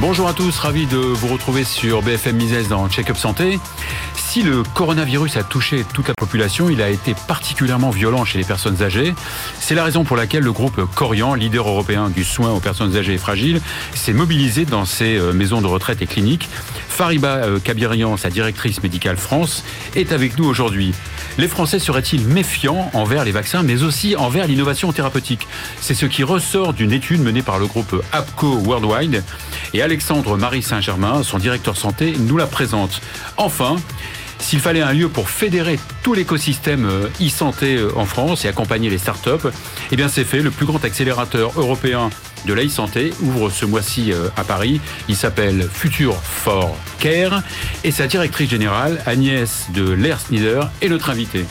Bonjour à tous, ravi de vous retrouver sur BFM Mises dans Check-up Santé. Si le coronavirus a touché toute la population, il a été particulièrement violent chez les personnes âgées. C'est la raison pour laquelle le groupe Corian, leader européen du soin aux personnes âgées et fragiles, s'est mobilisé dans ses euh, maisons de retraite et cliniques. Fariba euh, Kabirian, sa directrice médicale France, est avec nous aujourd'hui. Les Français seraient-ils méfiants envers les vaccins, mais aussi envers l'innovation thérapeutique? C'est ce qui ressort d'une étude menée par le groupe APCO Worldwide. Et Alexandre Marie Saint-Germain, son directeur santé, nous la présente. Enfin, s'il fallait un lieu pour fédérer tout l'écosystème euh, e-santé euh, en France et accompagner les startups, eh bien c'est fait. Le plus grand accélérateur européen de la e-santé ouvre ce mois-ci euh, à Paris. Il s'appelle Future for Care et sa directrice générale, Agnès de Lersnider, est notre invitée.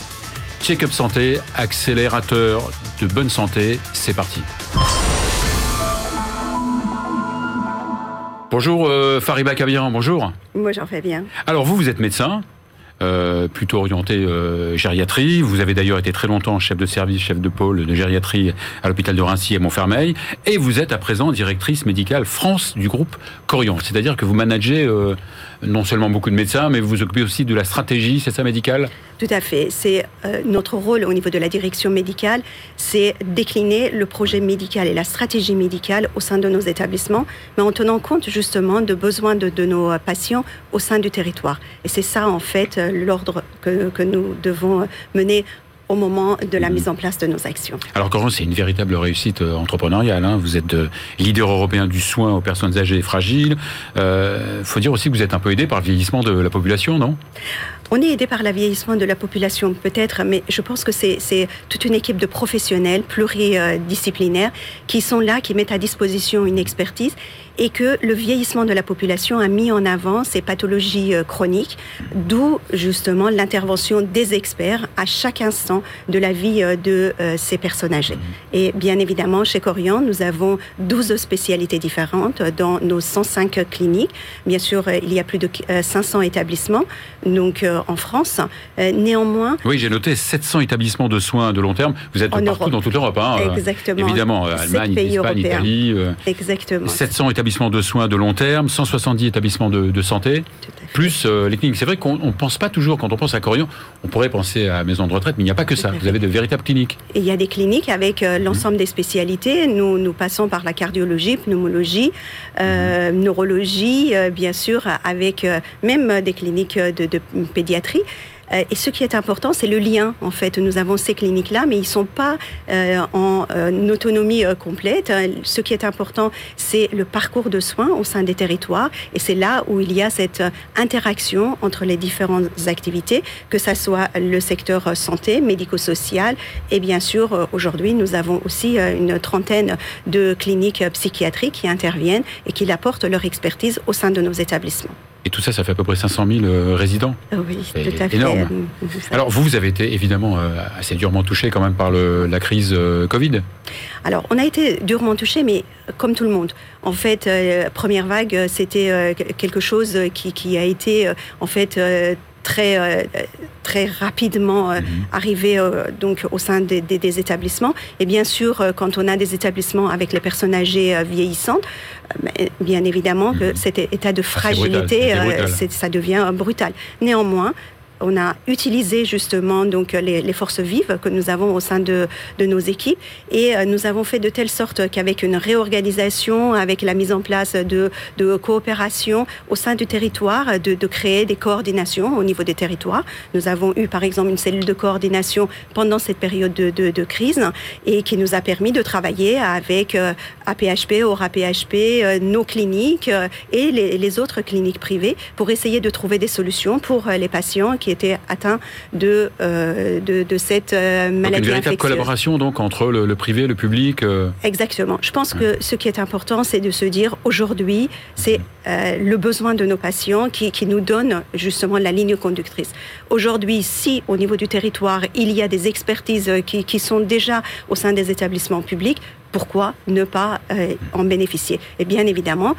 Check-up santé, accélérateur de bonne santé, c'est parti. Bonjour Fariba Kabiran, bonjour. Bonjour Fabien. Alors vous, vous êtes médecin, euh, plutôt orienté euh, gériatrie. Vous avez d'ailleurs été très longtemps chef de service, chef de pôle de gériatrie à l'hôpital de Rincy et Montfermeil. Et vous êtes à présent directrice médicale France du groupe Corian. C'est-à-dire que vous managez euh, non seulement beaucoup de médecins, mais vous vous occupez aussi de la stratégie, c'est ça, médicale Tout à fait. C'est euh, notre rôle au niveau de la direction médicale, c'est décliner le projet médical et la stratégie médicale au sein de nos établissements, mais en tenant compte justement de besoins de, nos patients au sein du territoire. Et c'est ça, en fait, l'ordre que, que nous devons mener au moment de la mhm. mise en place de nos actions. Alors Corinne, c'est une véritable réussite euh, entrepreneuriale. Hein. Vous êtes euh, leader européen du soin aux personnes âgées et fragiles. Il euh, faut dire aussi que vous êtes un peu aidé par le vieillissement de la population, non? On est aidé par le vieillissement de la population peut-être, mais je pense que c'est toute une équipe de professionnels pluridisciplinaires qui sont là, qui mettent à disposition une expertise et que le vieillissement de la population a mis en avant ces pathologies euh, chroniques, d'où justement l'intervention des experts à chaque instant de la vie euh, de euh, ces personnes âgées. Et bien évidemment, chez Corian, nous avons 12 spécialités différentes dans nos 105 cliniques. Bien sûr, il y a plus de 500 établissements donc en France. Néanmoins... Oui, j'ai noté 700 établissements de soins de long terme. Vous êtes partout dans toute l'Europe. Hein, Exactement. Évidemment, Allemagne, Espagne, Italie. Exactement. 700 établissements de soins de long terme, 170 établissements de, santé, plus euh, les cliniques. C'est vrai qu'on ne pense pas toujours, quand on pense à Corian, on pourrait penser à maison de retraite, mais il n'y a pas que ça. Vous avez de véritables cliniques. il y a des cliniques avec euh, l'ensemble des spécialités. Nous, nous passons par la cardiologie, pneumologie, euh, mhm. neurologie, bien sûr, avec même des cliniques de pédiatrie. Euh, et ce qui est important, c'est le lien. En fait, nous avons ces cliniques-là, mais ils ne sont pas euh, en euh, autonomie complète. Ce qui est important, c'est le parcours de soins au sein des territoires. Et c'est là où il y a cette interaction entre les différentes activités, que ce soit le secteur santé, médico-social. Et bien sûr, aujourd'hui, nous avons aussi une trentaine de cliniques psychiatriques qui interviennent et qui apportent leur expertise au sein de nos établissements. Et tout ça, ça fait à peu près 500 000 euh, résidents. Oui, tout à fait. Énorme. Alors vous, vous avez été évidemment euh, assez durement touché quand même par la crise euh, Covid. Alors on a été durement touché, mais comme tout le monde. En fait, première vague, c'était quelque chose qui, qui, a été en fait très, euh, très rapidement euh, mhm. arrivé euh, donc, au sein des, des, établissements. Et bien sûr, quand on a des établissements avec les personnes âgées vieillissantes, bien évidemment que mhm. cet état de fragilité, ça devient brutal. Néanmoins, on a utilisé justement donc les, forces vives que nous avons au sein de, nos équipes et euh, nous avons fait de telle sorte qu'avec une réorganisation, avec la mise en place de, coopération au sein du territoire, de, créer des coordinations au niveau des territoires. Nous avons eu par exemple une cellule de coordination pendant cette période de, crise et qui nous a permis de travailler avec APHP, euh, AURA-PHP, euh, nos cliniques et les, les autres cliniques privées pour essayer de trouver des solutions pour les patients qui étaient atteints de, euh, de, cette euh, maladie. Donc une véritable collaboration donc entre le, privé, le public. Euh. Exactement. Je pense que ce qui est important, c'est de se dire aujourd'hui, c'est le besoin de nos patients qui, qui nous donne justement la ligne conductrice. Aujourd'hui, si au niveau du territoire, il y a des expertises qui, qui sont déjà au sein des établissements publics, pourquoi ne pas en bénéficier? Et bien évidemment,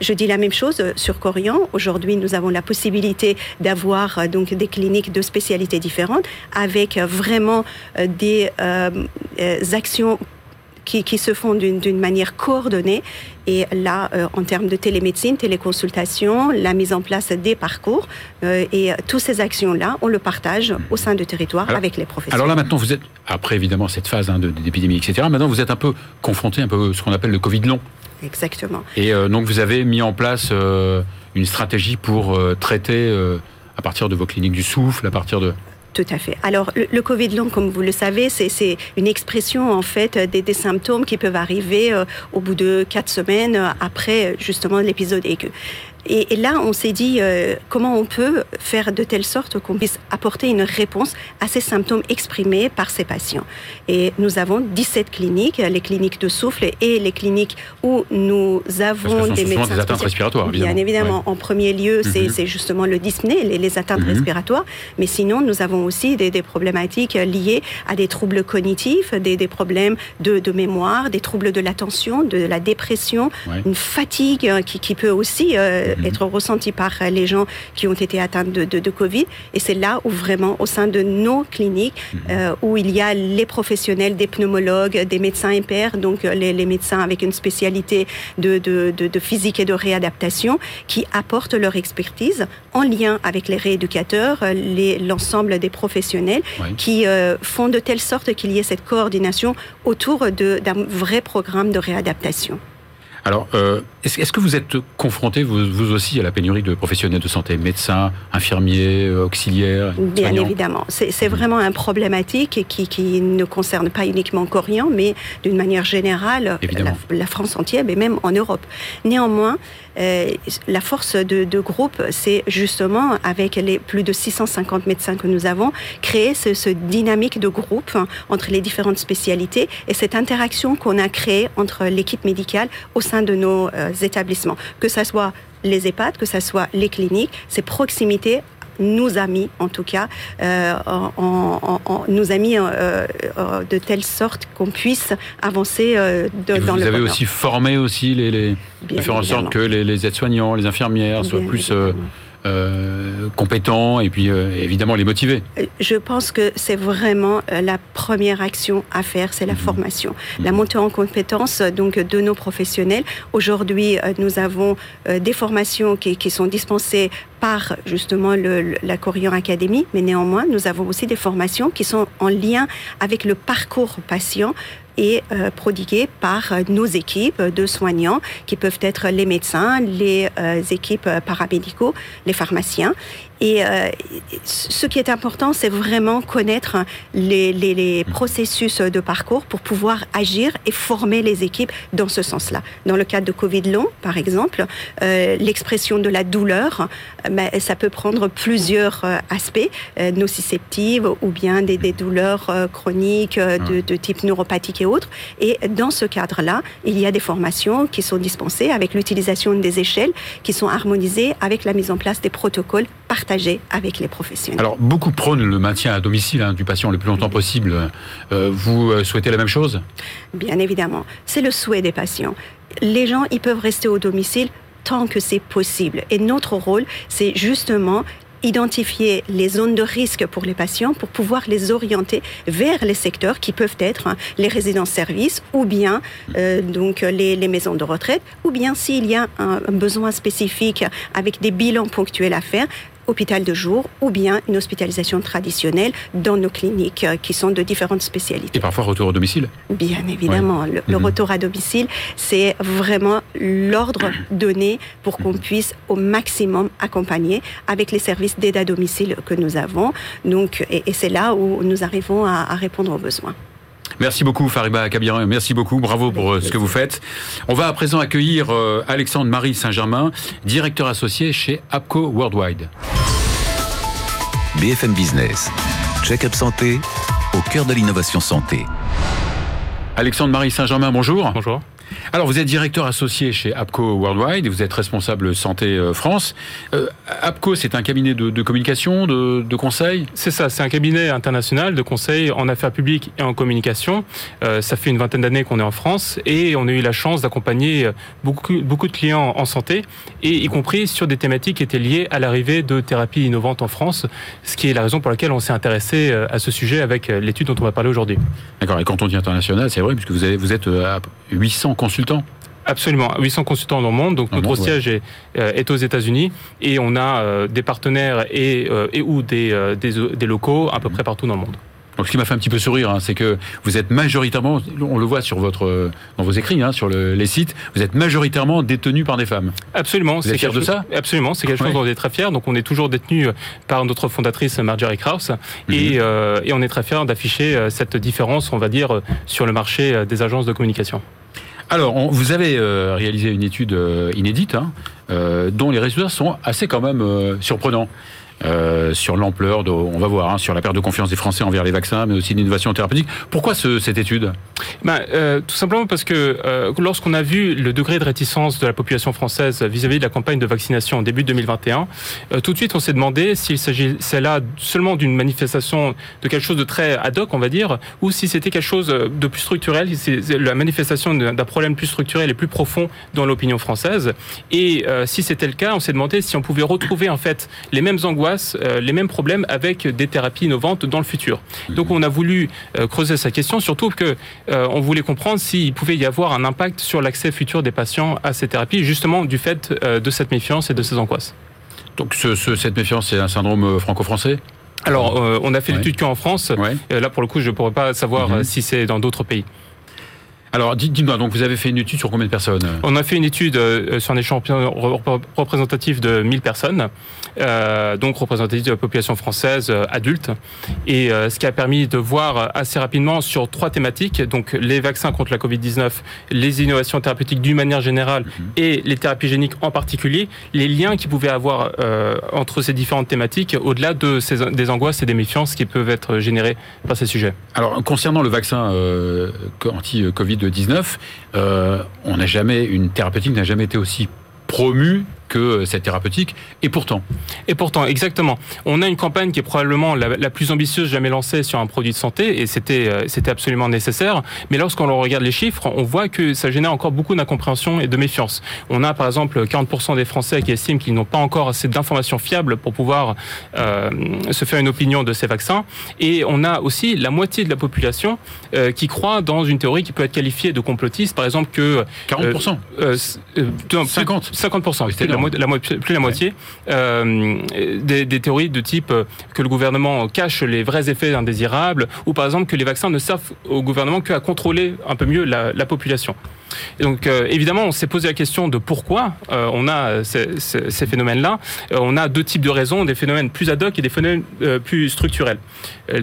je dis la même chose sur Corian. Aujourd'hui, nous avons la possibilité d'avoir euh, donc des cliniques de spécialités différentes avec vraiment euh, des actions qui, qui se font d'une manière coordonnée. Et là, euh, en termes de télémédecine, téléconsultation, la mise en place des parcours euh, et toutes ces actions-là, on le partage au sein du territoire avec les professionnels. Alors là, maintenant, vous êtes, après évidemment cette phase hein, d'épidémie, etc., maintenant vous êtes un peu confronté un peu à ce qu'on appelle le Covid long. Exactement. Et euh, donc vous avez mis en place une stratégie pour traiter à partir de vos cliniques du souffle, à partir de... Tout à fait. Alors, le, Covid long, comme vous le savez, c'est une expression en fait des, symptômes qui peuvent arriver euh, au bout de quatre semaines après justement l'épisode aigu. Et, là, on s'est dit euh, comment on peut faire de telle sorte qu'on puisse apporter une réponse à ces symptômes exprimés par ces patients. Et nous avons 17 cliniques, les cliniques de souffle et les cliniques où nous avons des médecins. des atteintes respiratoires, évidemment. Bien évidemment. En premier lieu, c'est justement le dyspnée, les, atteintes mhm. respiratoires. Mais sinon, nous avons aussi des, problématiques liées à des troubles cognitifs, des, problèmes de, mémoire, des troubles de l'attention, de la dépression, une fatigue qui, qui peut aussi euh, Mhm. être ressenti par les gens qui ont été atteints de, de, Covid. Et c'est là où vraiment, au sein de nos cliniques, mhm. euh, où il y a les professionnels, des pneumologues, des médecins impairs, donc euh, les, les médecins avec une spécialité de, de, physique et de réadaptation, qui apportent leur expertise en lien avec les rééducateurs, l'ensemble des professionnels, qui euh, font de telle sorte qu'il y ait cette coordination autour d'un vrai programme de réadaptation. Alors, euh, est-ce que vous êtes confronté, vous, aussi, à la pénurie de professionnels de santé, médecins, infirmiers, euh, auxiliaires Bien évidemment. C'est vraiment un problématique qui, qui, ne concerne pas uniquement Corian, mais d'une manière générale la, France entière, mais même en Europe. Néanmoins, la force de, groupe, c'est justement, avec les plus de 650 médecins que nous avons, créer ce, dynamique de groupe entre les différentes spécialités et cette interaction qu'on a créée entre l'équipe médicale au sein de nos euh, établissements, que ce soit les EHPAD, que ce soit les cliniques, ces proximités nous a mis, en tout cas, euh, nous a mis euh, de telle sorte qu'on puisse avancer dans vous le. Vous avez aussi formé aussi les, les faire en sorte que les, les aides-soignants, les infirmières soient plus euh, compétents et puis euh, évidemment les motiver. Je pense que c'est vraiment euh, la première action à faire, c'est la mhm. formation, mhm. la montée en compétences donc de nos professionnels. Aujourd'hui, nous avons des formations qui, qui, sont dispensées par justement le, la Corian Academy, mais néanmoins, nous avons aussi des formations qui sont en lien avec le parcours patient et euh, prodiguées par nos équipes de soignants, qui peuvent être les médecins, les euh, équipes paramédicaux, les pharmaciens. Et euh, ce qui est important, c'est vraiment connaître les, les, les, processus de parcours pour pouvoir agir et former les équipes dans ce sens-là. Dans le cadre de Covid long, par exemple, euh, l'expression de la douleur, ben, ça peut prendre plusieurs euh, aspects, euh, nociceptives ou bien des, des douleurs euh, chroniques de, de, type neuropathique et autres. Et dans ce cadre-là, il y a des formations qui sont dispensées avec l'utilisation des échelles qui sont harmonisées avec la mise en place des protocoles avec les professionnels. Alors, beaucoup prônent le maintien à domicile hein, du patient le plus longtemps possible. Euh, vous euh, souhaitez la même chose? Bien évidemment. C'est le souhait des patients. Les gens, ils peuvent rester au domicile tant que c'est possible. Et notre rôle, c'est justement identifier les zones de risque pour les patients pour pouvoir les orienter vers les secteurs qui peuvent être hein, les résidences-services ou bien euh, donc les, les, maisons de retraite ou bien s'il y a un, un, besoin spécifique avec des bilans ponctuels à faire hôpital de jour ou bien une hospitalisation traditionnelle dans nos cliniques euh, qui sont de différentes spécialités. Et parfois retour au domicile Bien évidemment. Le, mhm. retour à domicile, c'est vraiment l'ordre donné pour qu'on mhm. puisse au maximum accompagner avec les services d'aide à domicile que nous avons. Donc, et, c'est là où nous arrivons à, à répondre aux besoins. Merci beaucoup Fariba Kabiran, merci beaucoup, bravo pour euh, ce que vous faites. On va à présent accueillir euh, Alexandre Marie Saint-Germain, directeur associé chez APCO Worldwide. BFM Business, check-up santé, au cœur de l'innovation santé. Alexandre Marie Saint-Germain, bonjour. Bonjour. Alors, vous êtes directeur associé chez APCO Worldwide et vous êtes responsable santé euh, France. Euh, APCO, c'est un cabinet de, communication, de, conseil? C'est ça, c'est un cabinet international de conseil en affaires publiques et en communication. Euh, ça fait une vingtaine d'années qu'on est en France et on a eu la chance d'accompagner beaucoup, beaucoup de clients en santé et y compris sur des thématiques qui étaient liées à l'arrivée de thérapies innovantes en France, ce qui est la raison pour laquelle on s'est intéressé à ce sujet avec l'étude dont on va parler aujourd'hui. D'accord, et quand on dit international, c'est vrai, puisque vous, avez, vous êtes à 800 consultants Absolument, 800 consultants dans le monde. Donc notre siège est, euh, est, aux États-Unis et on a euh, des partenaires et, euh, et ou des, des, locaux à peu près partout dans le monde. Donc, ce qui m'a fait un petit peu sourire, hein, c'est que vous êtes majoritairement, on le voit sur votre, dans vos écrits, hein, sur le, les sites, vous êtes majoritairement détenu par des femmes. Absolument. Vous êtes fier de ça Absolument, c'est quelque chose dont on est très fier. Donc, on est toujours détenu par notre fondatrice Marjorie Krauss, et, mhm. et, on est très fier d'afficher cette différence, on va dire, sur le marché des agences de communication. Alors, vous avez euh, réalisé une étude euh, inédite, hein, euh, dont les résultats sont assez quand même surprenants. Euh, sur l'ampleur, on va voir, hein, sur la perte de confiance des Français envers les vaccins, mais aussi l'innovation thérapeutique. Pourquoi ce, cette étude? Ben, euh, Tout simplement parce que euh, lorsqu'on a vu le degré de réticence de la population française vis-à-vis de la campagne de vaccination en début 2021, tout de suite on s'est demandé s'il s'agissait là seulement d'une manifestation de quelque chose de très ad hoc, on va dire, ou si c'était quelque chose de plus structurel, si la manifestation d'un problème plus structurel et plus profond dans l'opinion française. Et si c'était le cas, on s'est demandé si on pouvait retrouver en fait les mêmes angoisses euh, les mêmes problèmes avec des thérapies innovantes dans le futur. Donc on a voulu euh, creuser sa question, surtout que euh, on voulait comprendre s'il pouvait y avoir un impact sur l'accès futur des patients à ces thérapies, justement du fait de cette méfiance et de ces angoisses. Donc cette méfiance, c'est un syndrome franco-français? Alors, on a fait l'étude qu'en France. là, pour le coup, je ne pourrais pas savoir mhm. si c'est dans d'autres pays. Alors, dites-moi, donc vous avez fait une étude sur combien de personnes? On a fait une étude euh, sur un échantillon représentatif de 1000 personnes, euh, donc représentatif de la population française euh, adulte, et ce qui a permis de voir assez rapidement sur trois thématiques, donc les vaccins contre la Covid-19, les innovations thérapeutiques d'une manière générale mhm. et les thérapies géniques en particulier, les liens qu'il pouvait avoir entre ces différentes thématiques, au-delà de ces, des angoisses et des méfiances qui peuvent être générées par ces sujets. Alors, concernant le vaccin anti-Covid 19, euh, on n'a jamais, une thérapeutique n'a jamais été aussi promue que cette thérapeutique. Et pourtant. Et pourtant, exactement. On a une campagne qui est probablement la, plus ambitieuse jamais lancée sur un produit de santé, et c'était euh, c'était absolument nécessaire. Mais lorsqu'on regarde les chiffres, on voit que ça génère encore beaucoup d'incompréhension et de méfiance. On a par exemple 40% des Français qui estiment qu'ils n'ont pas encore assez d'informations fiables pour pouvoir euh, se faire une opinion de ces vaccins. Et on a aussi la moitié de la population euh, qui croit dans une théorie qui peut être qualifiée de complotiste, par exemple que 40%, 50, 50% la, plus la moitié, euh, des, théories de type euh, que le gouvernement cache les vrais effets indésirables, ou par exemple que les vaccins ne servent au gouvernement qu'à contrôler un peu mieux la population donc euh, évidemment, on s'est posé la question de pourquoi euh, on a ces, ces, phénomènes-là. Euh, on a deux types de raisons, des phénomènes plus ad hoc et des phénomènes plus structurels.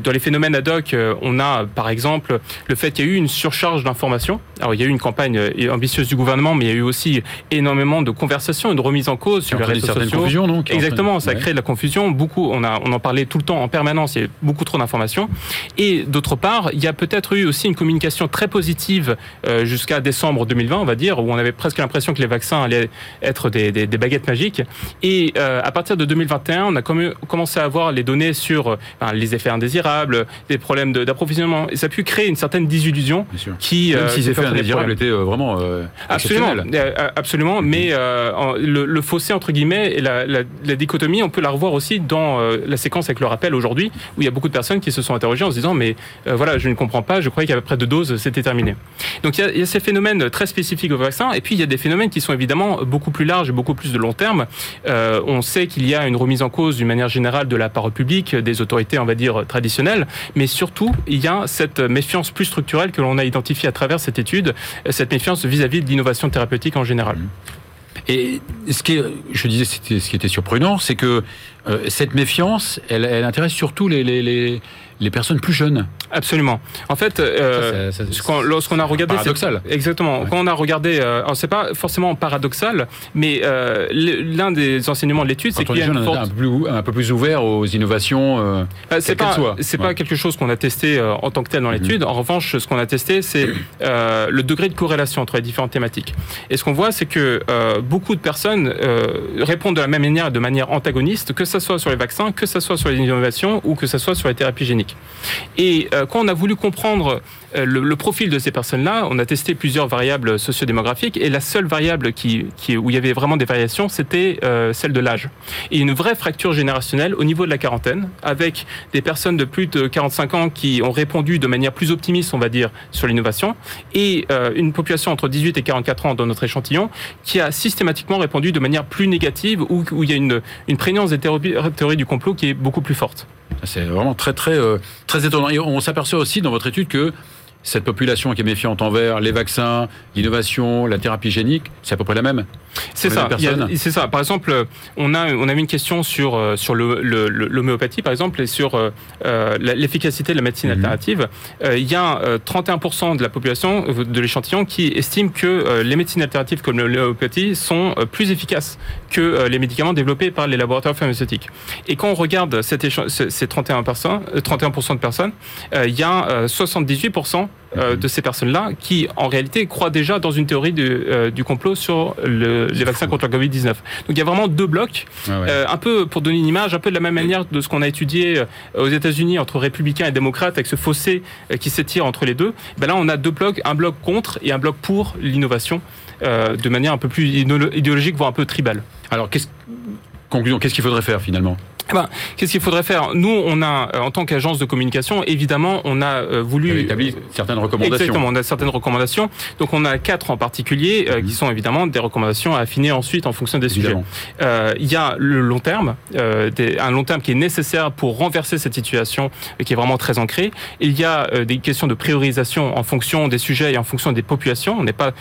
dans les phénomènes ad hoc, on a par exemple le fait qu'il y a eu une surcharge d'informations. Alors il y a eu une campagne ambitieuse du gouvernement, mais il y a eu aussi énormément de conversations et de remises en cause sur les réseaux sociaux. Confusion, donc, Exactement, ça crée de la confusion. Beaucoup, on, a, on en parlait tout le temps en permanence. Il y a beaucoup trop d'informations. Et d'autre part, il y a peut-être eu aussi une communication très positive jusqu'à décembre 2020, on va dire, où on avait presque l'impression que les vaccins allaient être des, baguettes magiques. Et euh, à partir de 2021, on a commencé à avoir les données sur euh, les effets indésirables, des problèmes d'approvisionnement. Et ça a pu créer une certaine désillusion qui... Même si les effets indésirables étaient euh, vraiment Absolument, absolument. Mais le, fossé, entre guillemets, et la, dichotomie, on peut la revoir aussi dans la séquence avec le rappel aujourd'hui, où il y a beaucoup de personnes qui se sont interrogées en se disant, mais voilà, je ne comprends pas, je croyais qu'à peu près de doses, c'était terminé. Donc il y, a, ces phénomènes très spécifiques au vaccin. Et puis, il y a des phénomènes qui sont évidemment beaucoup plus larges et beaucoup plus de long terme. Euh, on sait qu'il y a une remise en cause d'une manière générale de la parole publique, des autorités, on va dire, traditionnelles. Mais surtout, il y a cette méfiance plus structurelle que l'on a identifiée à travers cette étude, cette méfiance vis-à-vis de l'innovation thérapeutique en général. Et ce qui je disais, ce qui était surprenant, c'est que Euh, cette méfiance, elle, intéresse surtout les, les personnes plus jeunes. Absolument. En fait, euh, Ça, ça, ça, lorsqu'on a regardé, paradoxal. exactement. Ouais. Quand on a regardé, euh, alors c'est pas forcément paradoxal, mais euh, l'un des enseignements de l'étude, c'est qu'il y a une forte un peu plus, un peu plus ouvert aux innovations. euh, Euh, c'est pas c'est Ouais. pas quelque chose qu'on a testé en tant que tel dans Mhm. l'étude. En revanche, ce qu'on a testé, c'est le degré de corrélation entre les différentes thématiques. Et ce qu'on voit, c'est que beaucoup de personnes répondent de la même manière, de manière antagoniste, que ce soit sur les vaccins, que ce soit sur les innovations ou que ce soit sur les thérapies géniques. Et euh, quand on a voulu comprendre le, le profil de ces personnes-là, on a testé plusieurs variables sociodémographiques et la seule variable où il y avait vraiment des variations, c'était euh, celle de l'âge. Et une vraie fracture générationnelle au niveau de la quarantaine, avec des personnes de plus de 45 ans qui ont répondu de manière plus optimiste, on va dire, sur l'innovation, et euh, une population entre 18 et 44 ans dans notre échantillon qui a systématiquement répondu de manière plus négative, où, il y a une, prégnance des théories, du complot qui est beaucoup plus forte. C'est vraiment très, très, euh, très étonnant. Et on s'aperçoit aussi dans votre étude que cette population qui est méfiante envers les vaccins, l'innovation, la thérapie génique, c'est à peu près la même. C'est ça. C'est ça. Par exemple, on a on avait une question sur euh, sur l'homéopathie par exemple et sur euh, euh, l'efficacité de la médecine Mhm. alternative. Euh, il y a euh, 31% de la population de l'échantillon qui estime que les médecines alternatives comme l'homéopathie sont plus efficaces que les médicaments développés par les laboratoires pharmaceutiques. Et quand on regarde cet écha- ce- ces 31 personnes, euh, 31% de personnes, euh, il y a euh, 78% euh, de ces personnes-là qui, en réalité, croient déjà dans une théorie du, euh, du complot sur le- les vaccins contre le Covid-19. Donc il y a vraiment deux blocs, ouais. euh, un peu pour donner une image, un peu de la même manière de ce qu'on a étudié aux États-Unis entre républicains et démocrates, avec ce fossé qui s'étire entre les deux. Ben là, on a deux blocs, un bloc contre et un bloc pour l'innovation, de manière un peu plus idéolo- idéologique, voire un peu tribale. Alors, qu'est-ce, conclusion, qu'est-ce qu'il faudrait faire finalement? Ben, Qu'est-ce qu'il faudrait faire? Nous, on a, euh, en tant qu'agence de communication, évidemment, on a euh, voulu avez établi certaines recommandations. Exactement, on a certaines recommandations. Donc on a quatre en particulier euh, Mhm. qui sont évidemment des recommandations à affiner ensuite en fonction des Évidemment. sujets. Euh, Il y a le long terme, euh, des- un long terme qui est nécessaire pour renverser cette situation qui est vraiment très ancrée. Il y a euh, des questions de priorisation en fonction des sujets et en fonction des populations. On n'est pas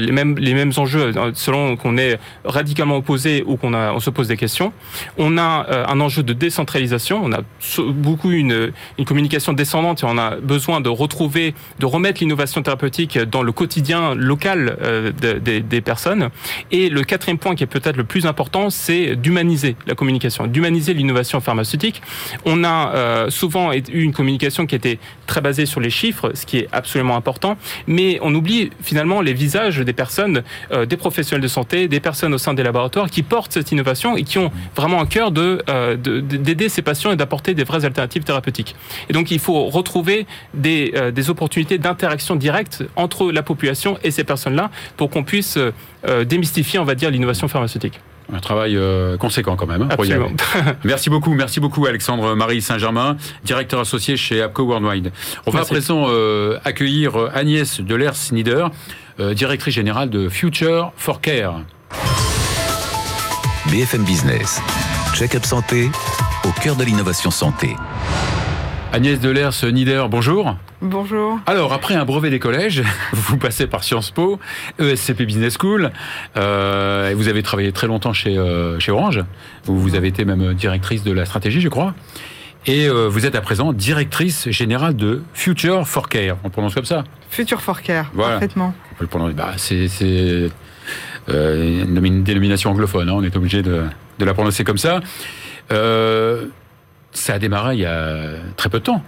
les mêmes les mêmes enjeux selon qu'on est radicalement opposé ou qu'on on se pose des questions. On a un enjeu de décentralisation. On a beaucoup une, une communication descendante et on a besoin de retrouver, de remettre l'innovation thérapeutique dans le quotidien local euh, de- des- personnes. Et le quatrième point qui est peut-être le plus important, c'est d'humaniser la communication, d'humaniser l'innovation pharmaceutique. On a euh, souvent eu une communication qui était très basée sur les chiffres, ce qui est absolument important, mais on oublie finalement les visages des personnes, euh, des professionnels de santé, des personnes au sein des laboratoires qui portent cette innovation et qui ont vraiment un cœur de- d'aider ces patients et d'apporter des vraies alternatives thérapeutiques. Et donc il faut retrouver des, euh, des opportunités d'interaction directe entre la population et ces personnes-là pour qu'on puisse euh, euh, démystifier, on va dire, l'innovation pharmaceutique. Un travail conséquent quand même. hein, Absolument. Merci beaucoup, merci beaucoup Alexandre Marie Saint-Germain, directeur associé chez APCO Worldwide. On va à présent euh, accueillir Agnès Delers-Nieder, euh, directrice générale de Future for Care. BFM Business. Check-up santé au cœur de l'innovation santé. Agnès Delers-Nieder, bonjour. Bonjour. Alors, après un brevet des collèges, vous passez par Sciences Po, ESCP Business School, euh, et vous avez travaillé très longtemps chez, euh, chez Orange, où vous avez été même directrice de la stratégie, je crois. Et euh, vous êtes à présent directrice générale de Future for Care. On prononce comme ça Future for Care, Voilà. parfaitement. On peut le prononcer. Bah, c'est c'est, euh, une nomi- dénomination anglophone, hein, on est obligé de, de la prononcer comme ça. Euh, ça a démarré il y a très peu de temps.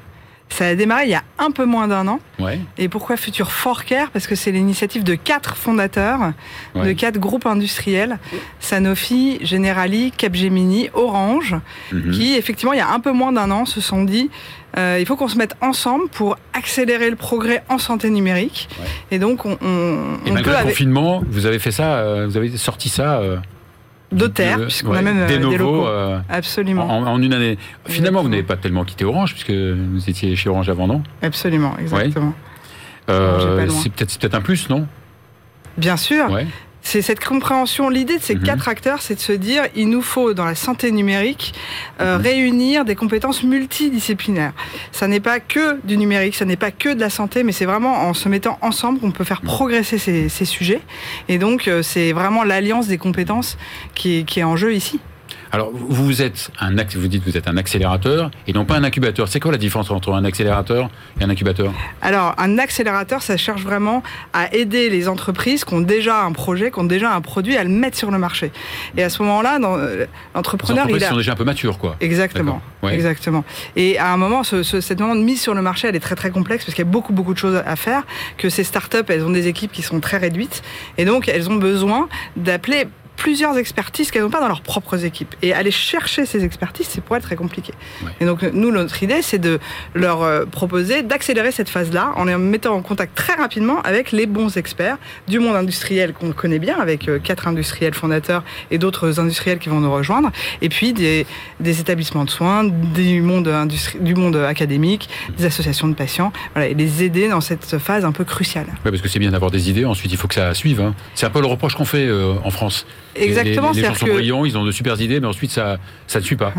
Ça a démarré il y a un peu moins d'un an. Ouais. Et pourquoi Future for Care Parce que c'est l'initiative de quatre fondateurs, de quatre groupes industriels, Sanofi, Generali, Capgemini, Orange, Mhm. qui effectivement il y a un peu moins d'un an se sont dit euh, il faut qu'on se mette ensemble pour accélérer le progrès en santé numérique. Ouais. Et donc on, on, Et on malgré peut le avec confinement, vous avez fait ça, euh, vous avez sorti ça euh, de terre, puisqu'on ouais, a même euh, des des, locaux. euh, Absolument, en, en une année. Finalement, vous n'avez pas tellement quitté Orange puisque vous étiez chez Orange avant, non? Absolument, exactement. Euh. C'est peut-être un plus, non? Bien sûr, Ouais. C'est cette compréhension. L'idée de ces Mhm. quatre acteurs, c'est de se dire, il nous faut dans la santé numérique euh, Mhm. réunir des compétences multidisciplinaires. Ça n'est pas que du numérique, ça n'est pas que de la santé, mais c'est vraiment en se mettant ensemble qu'on peut faire progresser ces, ces sujets. Et donc, euh, c'est vraiment l'alliance des compétences qui est, qui est en jeu ici. Alors, vous êtes un, vous dites que vous êtes un accélérateur et non pas un incubateur. C'est quoi la différence entre un accélérateur et un incubateur? Alors, un accélérateur, ça cherche vraiment à aider les entreprises qui ont déjà un projet, qui ont déjà un produit, à le mettre sur le marché. Et à ce moment-là, euh, l'entrepreneur, il a... sont déjà un peu matures, quoi. Exactement, exactement. Et à un moment, ce, ce, cette moment de mise sur le marché, elle est très très complexe parce qu'il y a beaucoup beaucoup de choses à faire. Que ces startups, elles ont des équipes qui sont très réduites et donc elles ont besoin d'appeler plusieurs expertises qu'elles n'ont pas dans leurs propres équipes. Et aller chercher ces expertises, c'est pour être très compliqué. Et donc, nous, notre idée, c'est de leur euh, proposer d'accélérer cette phase-là en les mettant en contact très rapidement avec les bons experts du monde industriel qu'on connaît bien, avec euh, quatre industriels fondateurs et d'autres industriels qui vont nous rejoindre, et puis des, des établissements de soins, du monde, du monde académique, des associations de patients, voilà, et les aider dans cette phase un peu cruciale. Oui, parce que c'est bien d'avoir des idées, ensuite il faut que ça suive. Hein. C'est un peu le reproche qu'on fait euh, en France. Exactement. Les, gens sont brillants, ils ont de super idées, mais ensuite ça, ça ne suit pas.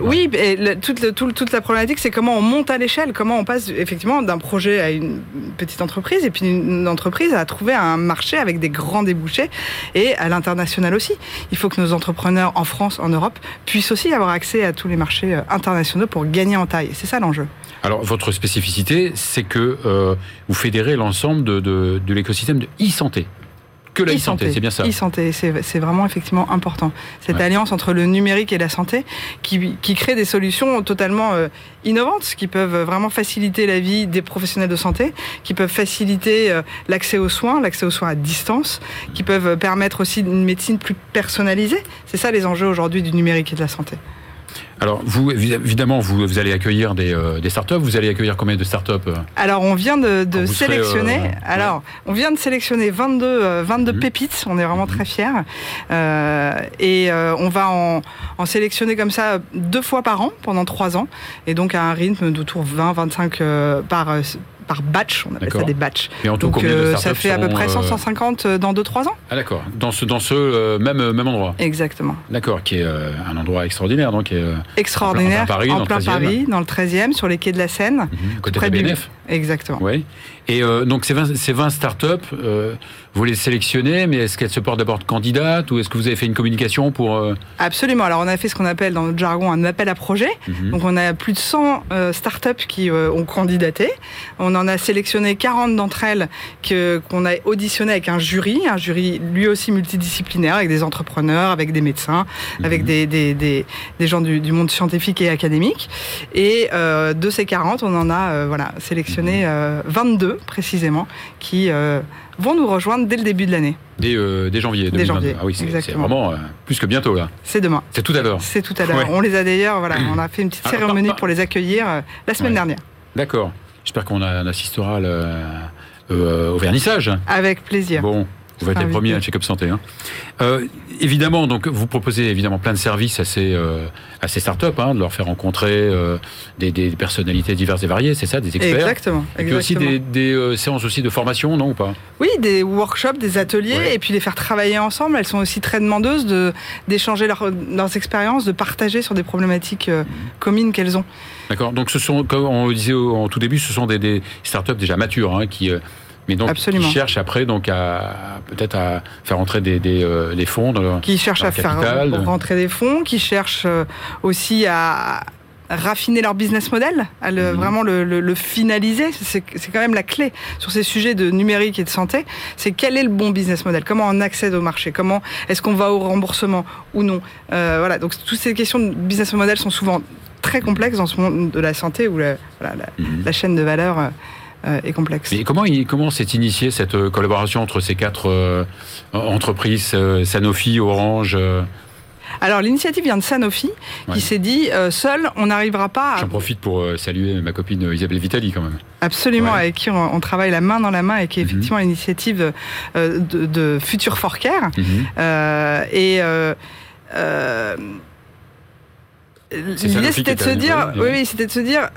Oui, et toute, toute, la problématique, c'est comment on monte à l'échelle, comment on passe effectivement d'un projet à une petite entreprise, et puis une entreprise à trouver un marché avec des grands débouchés, et à l'international aussi. Il faut que nos entrepreneurs en France, en Europe, puissent aussi avoir accès à tous les marchés euh, internationaux pour gagner en taille. C'est ça l'enjeu. Alors, votre spécificité, c'est que euh, vous fédérez l'ensemble de, de, de l'écosystème de e-santé que la e-santé, c'est bien ça. E-santé, c'est vraiment effectivement important. Cette alliance entre le numérique et la santé qui, qui crée des solutions totalement euh, innovantes, qui peuvent vraiment faciliter la vie des professionnels de santé, qui peuvent faciliter euh, l'accès aux soins, l'accès aux soins à distance, qui peuvent permettre aussi une médecine plus personnalisée. C'est ça les enjeux aujourd'hui du numérique et de la santé. Alors, vous, évidemment, vous, vous allez accueillir des, euh, des, startups. Vous allez accueillir combien de startups euh Alors, on vient de, de sélectionner. Euh, alors, on vient de sélectionner 22, 22 mhm. pépites. On est vraiment très fiers. et on va en, en, sélectionner comme ça deux fois par an pendant trois ans. Et donc, à un rythme d'autour 20-25 par par batch, on appelle ça des batchs. Et en tout, Donc, euh, ça fait à peu près 150 euh, dans 2-3 ans. Ah d'accord, dans ce, dans ce euh, même, même endroit Exactement. D'accord, qui est un endroit extraordinaire. Donc, extraordinaire, en plein, Paris, en plein Paris, dans le 13e, sur les quais de la Seine. Mhm, côté de la BNF Exactement. Oui. Et euh, donc ces 20, ces 20 startups, euh, vous les sélectionnez, mais est-ce qu'elles se portent d'abord candidates ou est-ce que vous avez fait une communication pour... Euh... Absolument. Alors on a fait ce qu'on appelle dans notre jargon un appel à projet. Mhm. Donc on a plus de 100 euh, startups qui ont candidaté. On en a sélectionné 40 d'entre elles qu'on a auditionné avec un jury, un jury lui aussi multidisciplinaire, avec des entrepreneurs, avec des médecins, mhm. avec des, des, des, des gens du, du, monde scientifique et académique. Et de ces 40, on en a voilà, sélectionné 22 précisément qui euh, vont nous rejoindre dès le début de l'année. Dès, euh, janvier. Dès janvier. Ah oui, c'est vraiment euh, plus que bientôt là. C'est demain. C'est tout à l'heure. C'est tout à l'heure. On les a d'ailleurs, voilà, on a fait une petite cérémonie pour les accueillir la semaine dernière. D'accord. J'espère qu'on assistera au vernissage. Avec plaisir. Bon, vous êtes les premiers à Check-up Santé. Hein. Euh, évidemment, donc vous proposez évidemment plein de services à ces, euh, à ces startups, hein, de leur faire rencontrer euh, des, des, personnalités diverses et variées, c'est ça, des experts. Exactement. Et puis aussi des, des séances aussi de formation, non ou pas? Oui, des workshops, des ateliers, et puis les faire travailler ensemble. Elles sont aussi très demandeuses de d'échanger leur, leurs expériences, de partager sur des problématiques euh, communes qu'elles ont. D'accord. Donc ce sont, comme on le disait en tout début, ce sont des, des startups déjà matures hein, qui mais donc Absolument. qui cherchent après donc à peut-être à faire rentrer des, des, euh, des fonds dans qui cherchent à faire rentrer des fonds, qui cherchent euh, aussi à raffiner leur business model, à le, mmh. vraiment le, le, le finaliser. C'est quand même la clé sur ces sujets de numérique et de santé. C'est quel est le bon business model? Comment on accède au marché? Comment est-ce qu'on va au remboursement ou non? Euh, Voilà. Donc toutes ces questions de business model sont souvent très complexes dans ce monde de la santé où la, voilà, la, mmh. la chaîne de valeur euh, est complexe. Et comment, comment s'est initiée cette euh, collaboration entre ces quatre euh, entreprises, Sanofi, Orange alors l'initiative vient de Sanofi qui s'est dit seul on n'arrivera pas. À... J'en profite pour saluer ma copine Isabelle Vitali quand même. Absolument avec qui on, travaille la main dans la main et qui est mhm. effectivement l'initiative de, de, Future for Care mhm. et L'idée, c'était de se dire, oui, c'était de se dire,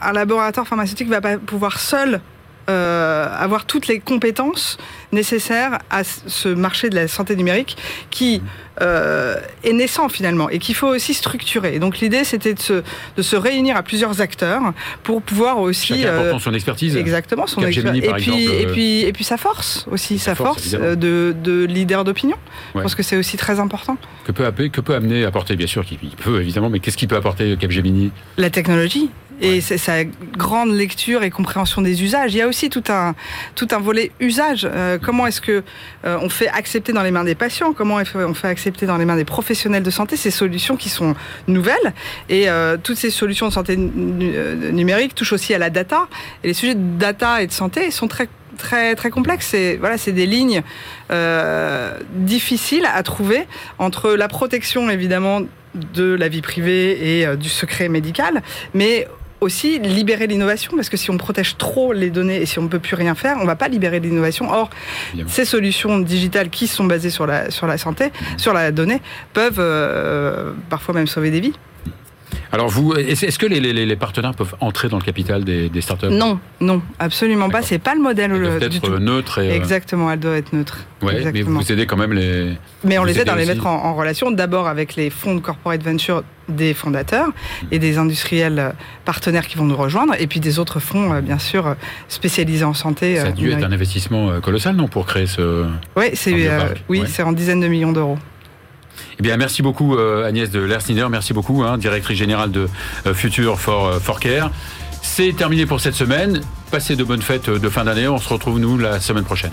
un laboratoire pharmaceutique va pas pouvoir seul euh, avoir toutes les compétences nécessaires à ce marché de la santé numérique qui euh, est naissant finalement et qu'il faut aussi structurer. Et donc l'idée c'était de se, de se réunir à plusieurs acteurs pour pouvoir aussi Chacun apportant son expertise. exactement son expertise et puis euh, puis et puis sa force aussi Sa sa force, euh, de, de leader d'opinion. Je Ouais. pense que c'est aussi très important. Que peut, que peut amener, apporter, bien sûr, qu'il il peut évidemment, mais qu'est-ce qu'il peut apporter Capgemini? La technologie et Ouais. c'est sa grande lecture et compréhension des usages. Il y a aussi tout un tout un volet usage. Euh, comment est-ce que euh, on fait accepter dans les mains des patients? Comment est-ce on fait accepter dans les mains des professionnels de santé ces solutions qui sont nouvelles? Et euh, toutes ces solutions de santé nu- numérique touchent aussi à la data. Et les sujets de data et de santé sont très très très complexes. C'est voilà, c'est des lignes euh, difficiles à trouver entre la protection évidemment de la vie privée et euh, du secret médical, mais aussi libérer l'innovation parce que si on protège trop les données et si on ne peut plus rien faire, on va pas libérer l'innovation. Or, ces solutions digitales qui sont basées sur la sur la santé, sur la donnée, peuvent euh, parfois même sauver des vies. Alors, vous, est-ce que les, les- les partenaires peuvent entrer dans le capital des, des startups? Non, non, absolument pas. C'est pas le modèle Elles doivent euh, du être tout. neutres et. euh, Exactement, elle doit être neutre. ouais, mais vous aidez quand même les. Mais on les aide à les aussi. mettre en, en relation d'abord avec les fonds de corporate venture des fondateurs et des industriels euh, partenaires qui vont nous rejoindre, et puis des autres fonds, bien sûr, spécialisés en santé. Ça a dû être un investissement colossal, non, pour créer ce. Oui, c'est euh, oui, ouais. c'est en dizaines de millions d'euros. Eh bien, merci beaucoup euh, Agnès de Lersnider, merci beaucoup, hein, directrice générale de euh, Future for, euh, for Care. C'est terminé pour cette semaine. Passez de bonnes fêtes de fin d'année. On se retrouve nous la semaine prochaine.